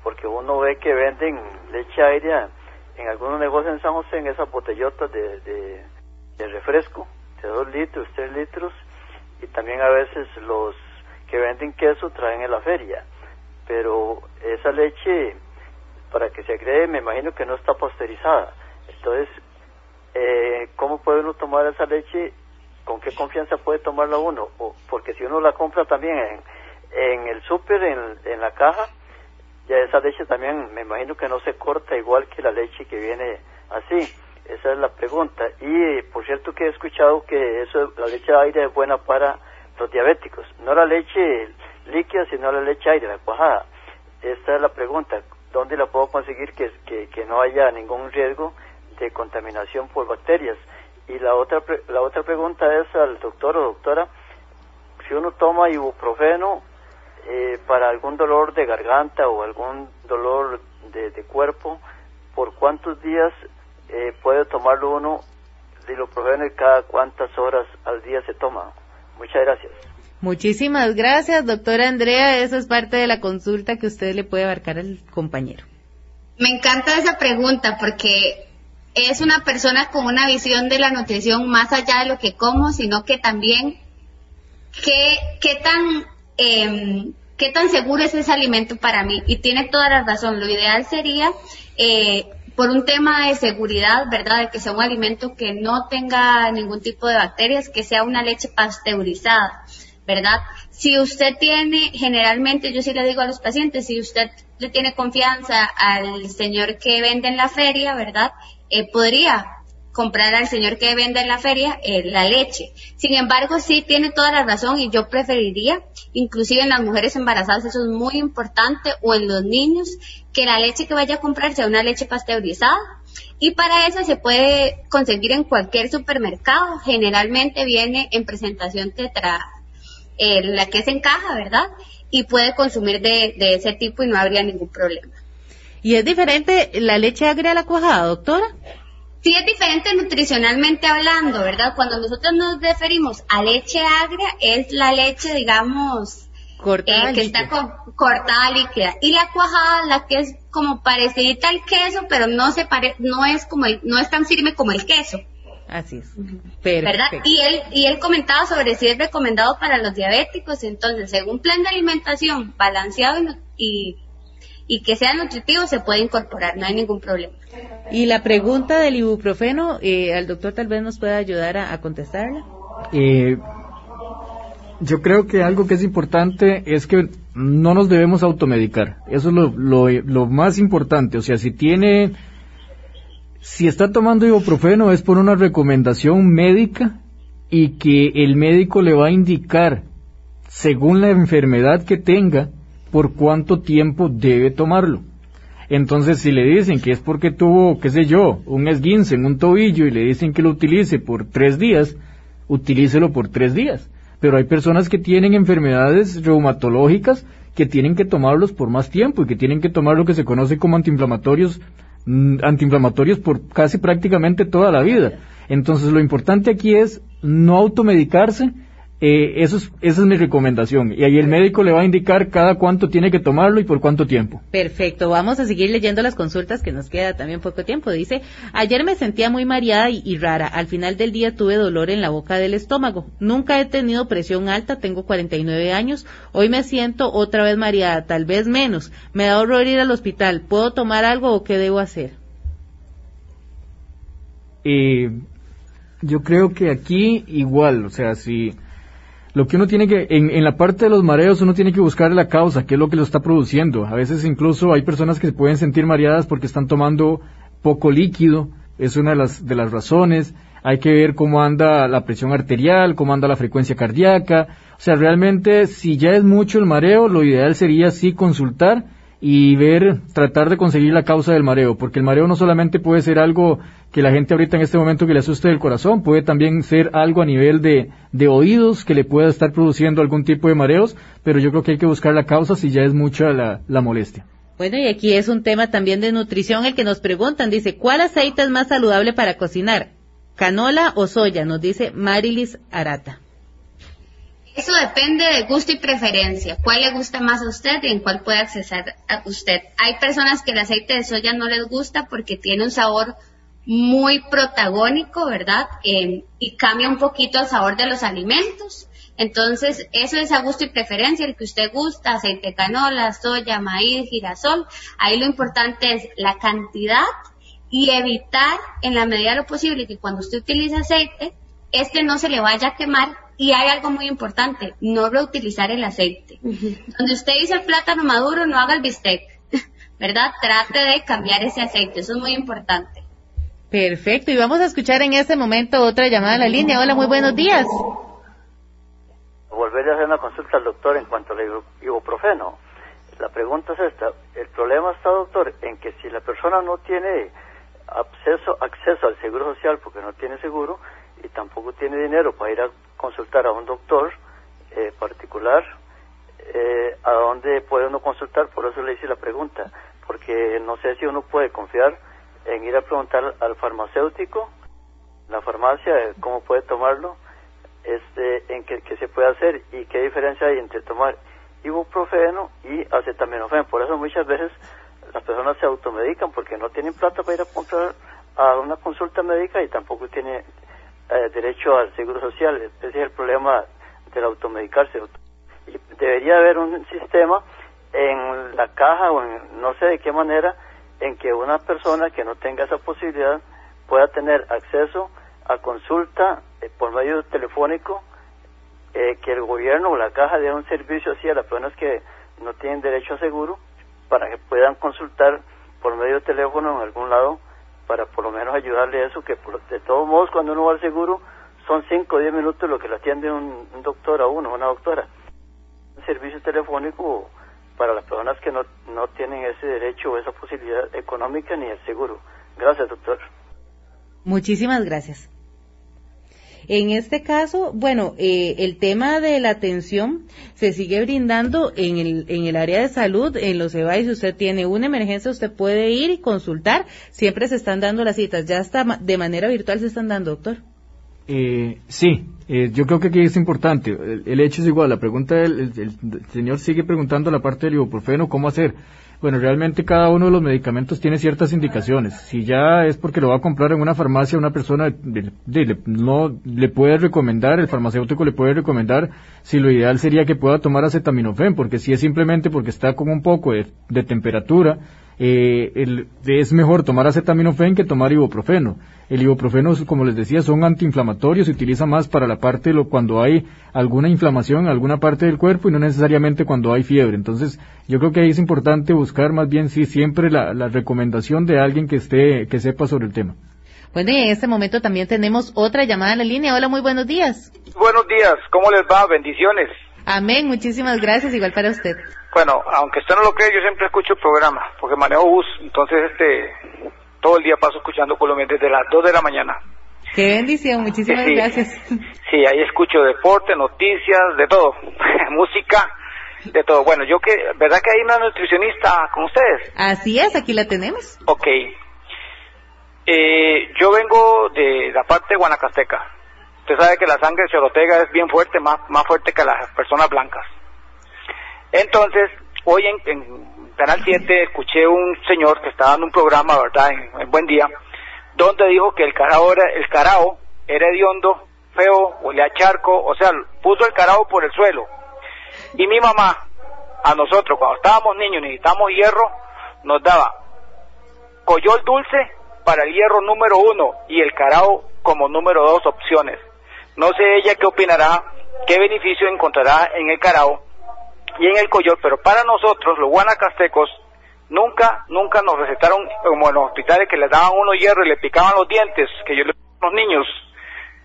Porque uno ve que venden leche aérea en algunos negocios en San José, en esas botellotas de, de, refresco, de dos litros, tres litros, y también a veces los que venden queso traen en la feria. Pero esa leche, para que se cree, me imagino que no está pasteurizada entonces, eh, ¿cómo puede uno tomar esa leche? ¿Con qué confianza puede tomarla uno? O, porque si uno la compra también en, en el súper, en, la caja, ya esa leche también me imagino que no se corta igual que la leche que viene así. Esa es la pregunta. Y por cierto que he escuchado que eso, la leche de aire es buena para los diabéticos. No la leche líquida, sino la leche aire, la cuajada. Esta es la pregunta. ¿Dónde la puedo conseguir que, que no haya ningún riesgo de contaminación por bacterias. Y la otra, la otra pregunta es al doctor o doctora, si uno toma ibuprofeno eh, para algún dolor de garganta o algún dolor de, cuerpo, ¿por cuántos días eh, puede tomarlo uno de ibuprofeno y cada cuántas horas al día se toma? Muchas gracias. Muchísimas gracias, doctora Andrea. Esa es parte de la consulta que usted le puede abarcar al compañero. Me encanta esa pregunta porque es una persona con una visión de la nutrición más allá de lo que como, sino que también qué, qué tan em, qué tan seguro es ese alimento para mí. Y tiene toda la razón. Lo ideal sería eh, por un tema de seguridad, ¿verdad? De que sea un alimento que no tenga ningún tipo de bacterias, que sea una leche pasteurizada, ¿verdad? Si usted tiene, generalmente yo sí le digo a los pacientes, si usted le tiene confianza al señor que vende en la feria, ¿verdad? Eh, podría comprar al señor que vende en la feria eh, la leche. Sin embargo, sí tiene toda la razón y yo preferiría, inclusive en las mujeres embarazadas, eso es muy importante, o en los niños, que la leche que vaya a comprar sea una leche pasteurizada. Y para eso se puede conseguir en cualquier supermercado. Generalmente viene en presentación tetra, eh, la que es en caja, ¿verdad? Y puede consumir de ese tipo y no habría ningún problema. ¿Y es diferente la leche agria a la cuajada, doctora? Sí es diferente nutricionalmente hablando, ¿verdad? Cuando nosotros nos referimos a leche agria, es la leche, digamos, Cortada eh, que líquida. está con- cortada líquida. Y la cuajada, la que es como parecida al queso, pero no se pare, no es como el- no es tan firme como el queso, Así es. ¿verdad? Perfecto. Y él, y él comentaba sobre si es recomendado para los diabéticos, entonces, según plan de alimentación balanceado y, y, y que sea nutritivo, se puede incorporar, no hay ningún problema. Y la pregunta del ibuprofeno, eh, al doctor tal vez nos pueda ayudar a, a contestarla. Eh, yo creo que algo que es importante es que no nos debemos automedicar. Eso es lo, lo, lo más importante. O sea, si tiene, si está tomando ibuprofeno es por una recomendación médica y que el médico le va a indicar, según la enfermedad que tenga, por cuánto tiempo debe tomarlo. Entonces, si le dicen que es porque tuvo, qué sé yo, un esguince en un tobillo y le dicen que lo utilice por tres días, utilícelo por tres días. Pero hay personas que tienen enfermedades reumatológicas que tienen que tomarlos por más tiempo y que tienen que tomar lo que se conoce como antiinflamatorios, mm, antiinflamatorios por casi prácticamente toda la vida. Entonces, lo importante aquí es no automedicarse. Eh, eso es, esa es mi recomendación. Y ahí el médico le va a indicar cada cuánto tiene que tomarlo y por cuánto tiempo. Perfecto, vamos a seguir leyendo las consultas que nos queda también poco tiempo. Dice, ayer me sentía muy mareada y, y rara. Al final del día tuve dolor en la boca del estómago. Nunca he tenido presión alta, tengo 49 años. Hoy me siento otra vez mareada, tal vez menos. Me da horror ir al hospital. ¿Puedo tomar algo o qué debo hacer? Eh, yo creo que aquí igual, o sea, si lo que uno tiene que, en, en la parte de los mareos uno tiene que buscar la causa, qué es lo que lo está produciendo. A veces incluso hay personas que se pueden sentir mareadas porque están tomando poco líquido, es una de las, de las razones. Hay que ver cómo anda la presión arterial, cómo anda la frecuencia cardíaca. O sea, realmente si ya es mucho el mareo, lo ideal sería sí consultar y ver, tratar de conseguir la causa del mareo, porque el mareo no solamente puede ser algo que la gente ahorita en este momento que le asuste el corazón, puede también ser algo a nivel de, de oídos que le pueda estar produciendo algún tipo de mareos, pero yo creo que hay que buscar la causa si ya es mucha la, la molestia. Bueno, y aquí es un tema también de nutrición el que nos preguntan. Dice, ¿cuál aceite es más saludable para cocinar? ¿Canola o soya? Nos dice Marilis Arata. Eso depende de gusto y preferencia. ¿Cuál le gusta más a usted y en cuál puede accesar a usted? Hay personas que el aceite de soya no les gusta porque tiene un sabor muy protagónico, ¿verdad? Eh, y cambia un poquito el sabor de los alimentos. Entonces, eso es a gusto y preferencia, el que usted gusta, aceite de canola, soya, maíz, girasol. Ahí lo importante es la cantidad y evitar en la medida de lo posible que cuando usted utilice aceite, este no se le vaya a quemar y hay algo muy importante, no reutilizar el aceite. Donde usted dice el plátano maduro, no haga el bistec, ¿verdad? Trate de cambiar ese aceite, eso es muy importante. Perfecto, y vamos a escuchar en este momento otra llamada a la línea. Hola, muy buenos días. volver a hacer una consulta al doctor en cuanto al ibu- ibuprofeno. La pregunta es esta. El problema está, doctor, en que si la persona no tiene acceso, acceso al seguro social porque no tiene seguro y tampoco tiene dinero para ir a consultar a un doctor eh, particular, eh, ¿a dónde puede uno consultar? Por eso le hice la pregunta, porque no sé si uno puede confiar en ir a preguntar al farmacéutico, la farmacia, eh, cómo puede tomarlo, este, en qué, se puede hacer y qué diferencia hay entre tomar ibuprofeno y acetaminofén. Por eso muchas veces las personas se automedican porque no tienen plata para ir a comprar a una consulta médica y tampoco tiene eh, derecho al seguro social. Ese es el problema del automedicarse. Y debería haber un sistema en la caja o en no sé de qué manera en que una persona que no tenga esa posibilidad pueda tener acceso a consulta eh, por medio telefónico, eh, que el gobierno o la caja dé un servicio así a las personas que no tienen derecho a seguro para que puedan consultar por medio de teléfono en algún lado para por lo menos ayudarle a eso, que por- de todos modos cuando uno va al seguro son 5 o 10 minutos lo que le atiende un, doctor a uno, una doctora. Un servicio telefónico para las personas que no, no tienen ese derecho o esa posibilidad económica ni el seguro. Gracias, doctor. Muchísimas gracias. En este caso, bueno, eh, el tema de la atención se sigue brindando en el, en el área de salud, en los EVA, si usted tiene una emergencia, usted puede ir y consultar. Siempre se están dando las citas, ya está de manera virtual se están dando, doctor. Eh, sí, eh, yo creo que aquí es importante. El, hecho es igual. La pregunta del el, señor sigue preguntando la parte del ibuprofeno, ¿cómo hacer? Bueno, realmente cada uno de los medicamentos tiene ciertas indicaciones. Si ya es porque lo va a comprar en una farmacia, una persona no le puede recomendar, el farmacéutico le puede recomendar si lo ideal sería que pueda tomar acetaminofén, porque si es simplemente porque está con un poco de temperatura, eh, el, es mejor tomar acetaminofén que tomar ibuprofeno. El ibuprofeno, como les decía, son antiinflamatorios, se utiliza más para la parte de lo, cuando hay alguna inflamación en alguna parte del cuerpo y no necesariamente cuando hay fiebre. Entonces, yo creo que ahí es importante buscar más bien sí siempre la, la recomendación de alguien que esté que sepa sobre el tema. Bueno, y en este momento también tenemos otra llamada en la línea. Hola, muy buenos días. Buenos días, ¿cómo les va? Bendiciones. Amén, muchísimas gracias, igual para usted. Bueno, aunque usted no lo cree, yo siempre escucho el programa, porque manejo bus, entonces este todo el día paso escuchando Colombia desde las 2 de la mañana. Qué bendición, muchísimas gracias. Sí, ahí escucho deporte, noticias, de todo, música, de todo. Bueno, yo que, ¿verdad que hay una nutricionista con ustedes? Así es, aquí la tenemos. Ok. Eh, yo vengo de la parte de Guanacasteca. Usted sabe que la sangre chorotega es bien fuerte, más, más fuerte que las personas blancas. Entonces, hoy en, Canal 7 escuché un señor que estaba dando un programa, ¿verdad?, en, Buen Día, donde dijo que el carao era, el carao era hediondo, feo, a charco, o sea, puso el carao por el suelo. Y mi mamá, a nosotros, cuando estábamos niños, necesitábamos hierro, nos daba coyol dulce para el hierro número uno y el carao como número dos opciones. No sé ella qué opinará, qué beneficio encontrará en el carao y en el Coyol, pero para nosotros, los guanacastecos, nunca, nunca nos recetaron como en los hospitales que les daban uno hierro y le picaban los dientes, que yo le a los niños,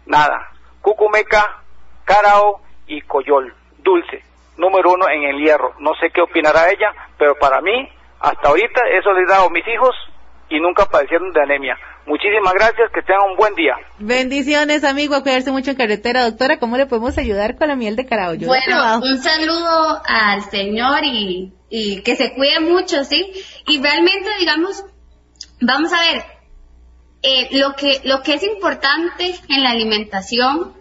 nada. Cucumeca, Carao y Coyol, dulce, número uno en el hierro. No sé qué opinará ella, pero para mí, hasta ahorita, eso le he dado a mis hijos y nunca padecieron de anemia. Muchísimas gracias, que tengan un buen día. Bendiciones, amigo, a cuidarse mucho en carretera. Doctora, ¿cómo le podemos ayudar con la miel de carajo? bueno, un saludo al señor y, y que se cuide mucho, ¿sí? Y realmente, digamos, vamos a ver, eh, lo, que, lo que es importante en la alimentación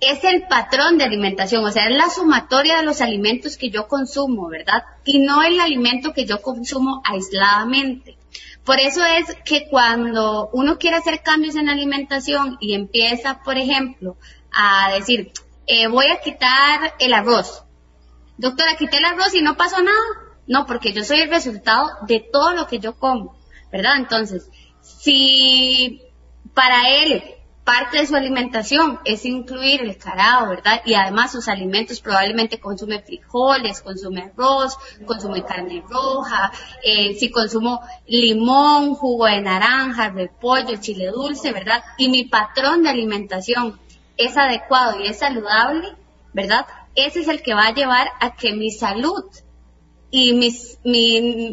es el patrón de alimentación, o sea, es la sumatoria de los alimentos que yo consumo, ¿verdad? Y no el alimento que yo consumo aisladamente. Por eso es que cuando uno quiere hacer cambios en alimentación y empieza, por ejemplo, a decir, eh, voy a quitar el arroz. Doctora, quité el arroz y no pasó nada. No, porque yo soy el resultado de todo lo que yo como, ¿verdad? Entonces, si para él parte de su alimentación es incluir el carao, ¿verdad? Y además sus alimentos probablemente consume frijoles, consume arroz, consume carne roja, eh, si consumo limón, jugo de naranja, repollo, chile dulce, ¿verdad? Y mi patrón de alimentación es adecuado y es saludable, ¿verdad? Ese es el que va a llevar a que mi salud y mi,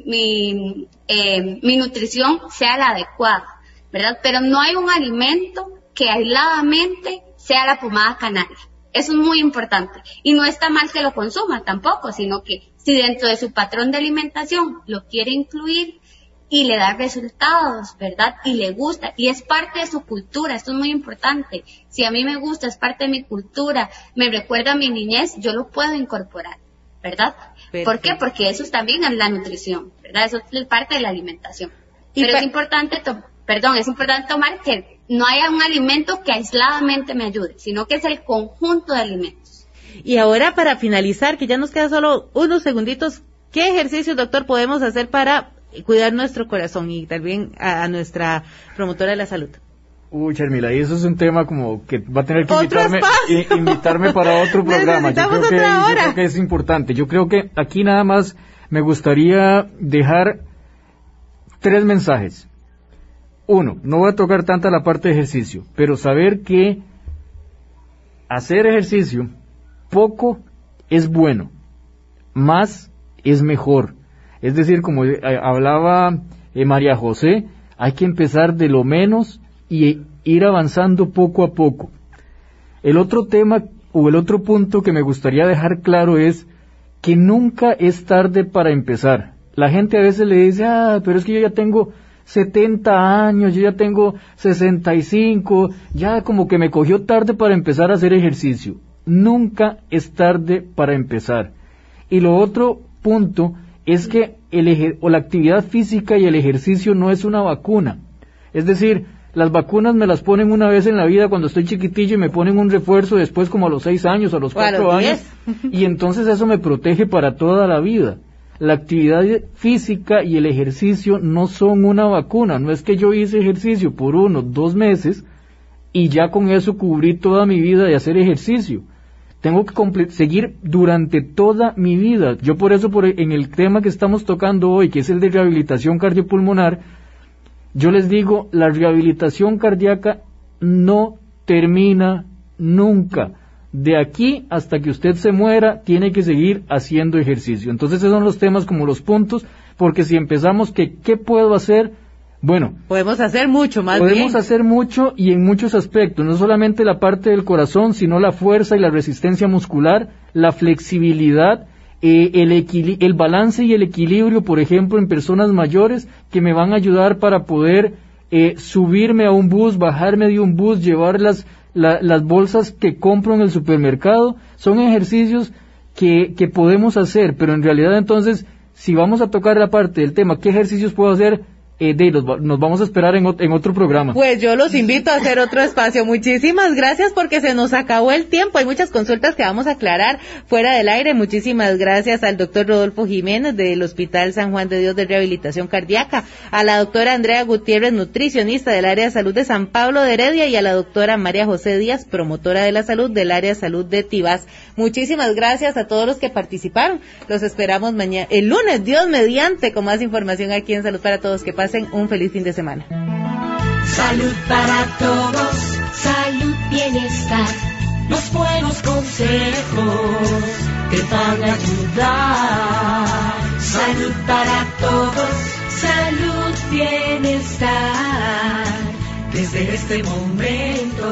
mi, eh, mi nutrición sea la adecuada, ¿verdad? Pero no hay un alimento que aisladamente sea la pomada canaria. Eso es muy importante. Y no está mal que lo consuma tampoco, sino que si dentro de su patrón de alimentación lo quiere incluir y le da resultados, ¿verdad? Y le gusta, y es parte de su cultura, esto es muy importante. Si a mí me gusta, es parte de mi cultura, me recuerda a mi niñez, yo lo puedo incorporar, ¿verdad? ¿Por qué? Porque eso también es la nutrición, ¿verdad? Eso es parte de la alimentación. Pero es importante, perdón, es importante tomar que no haya un alimento que aisladamente me ayude, sino que es el conjunto de alimentos. Y ahora para finalizar, que ya nos queda solo unos segunditos, ¿qué ejercicios, doctor, podemos hacer para cuidar nuestro corazón y también a, nuestra promotora de la salud? Uy, Charmila, y eso es un tema como que va a tener que invitarme, invitarme para otro programa. Yo creo, que, yo creo que es importante. Yo creo que aquí nada más me gustaría dejar tres mensajes. Uno, no voy a tocar tanta la parte de ejercicio, pero saber que hacer ejercicio poco es bueno, más es mejor. Es decir, como eh, hablaba eh, María José, hay que empezar de lo menos y ir avanzando poco a poco. El otro tema o el otro punto que me gustaría dejar claro es que nunca es tarde para empezar. La gente a veces le dice, ah, pero es que yo ya tengo 70 años, yo ya tengo 65, ya como que me cogió tarde para empezar a hacer ejercicio. Nunca es tarde para empezar. Y lo otro punto es que el o la actividad física y el ejercicio no es una vacuna. Es decir, las vacunas me las ponen una vez en la vida cuando estoy chiquitillo y me ponen un refuerzo después como a los seis años o a los cuatro años y entonces eso me protege para toda la vida. La actividad física y el ejercicio no son una vacuna, no es que yo hice ejercicio por uno, dos meses y ya con eso cubrí toda mi vida de hacer ejercicio. Tengo que seguir durante toda mi vida. Yo por eso por, en el tema que estamos tocando hoy, que es el de rehabilitación cardiopulmonar, yo les digo, la rehabilitación cardíaca no termina nunca. De aquí hasta que usted se muera, tiene que seguir haciendo ejercicio. Entonces, esos son los temas como los puntos, porque si empezamos que, ¿qué puedo hacer? Bueno, podemos hacer mucho más. Podemos hacer mucho y en muchos aspectos, no solamente la parte del corazón, sino la fuerza y la resistencia muscular, la flexibilidad, eh, el, el balance y el equilibrio, por ejemplo, en personas mayores que me van a ayudar para poder eh, subirme a un bus, bajarme de un bus, llevar las, las bolsas que compro en el supermercado. Son ejercicios que, que podemos hacer, pero en realidad entonces, si vamos a tocar la parte del tema, ¿qué ejercicios puedo hacer? Eh, nos vamos a esperar en, en, otro programa. Pues yo los invito a hacer otro espacio. Muchísimas gracias porque se nos acabó el tiempo. Hay muchas consultas que vamos a aclarar fuera del aire. Muchísimas gracias al doctor Rodolfo Jiménez del Hospital San Juan de Dios de Rehabilitación Cardíaca, a la doctora Andrea Gutiérrez, nutricionista del área de salud de San Pablo de Heredia y a la doctora María José Díaz, promotora de la salud del área de salud de Tibás. Muchísimas gracias a todos los que participaron. Los esperamos mañana, el lunes, Dios mediante, con más información aquí en Salud para Todos. Que pasen un feliz fin de semana. Salud para todos, salud, bienestar, los buenos consejos que van a ayudar. Salud para todos, salud, bienestar, desde este momento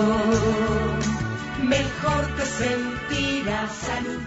mejor te sentirás. Salud